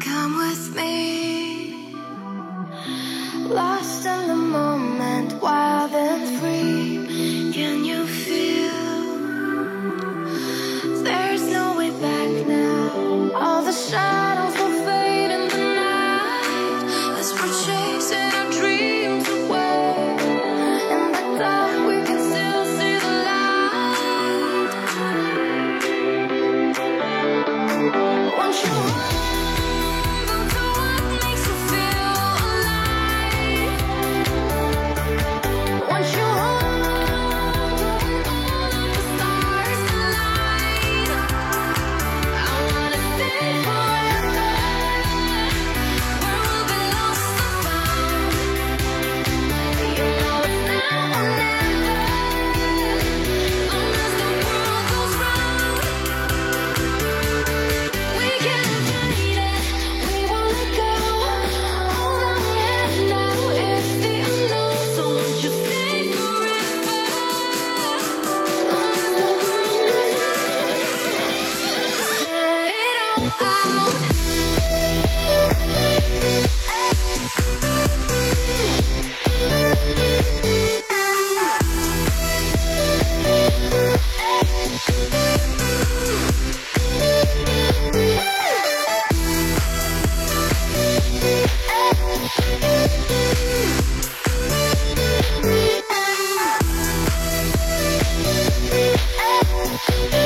Come with me, lost. Thank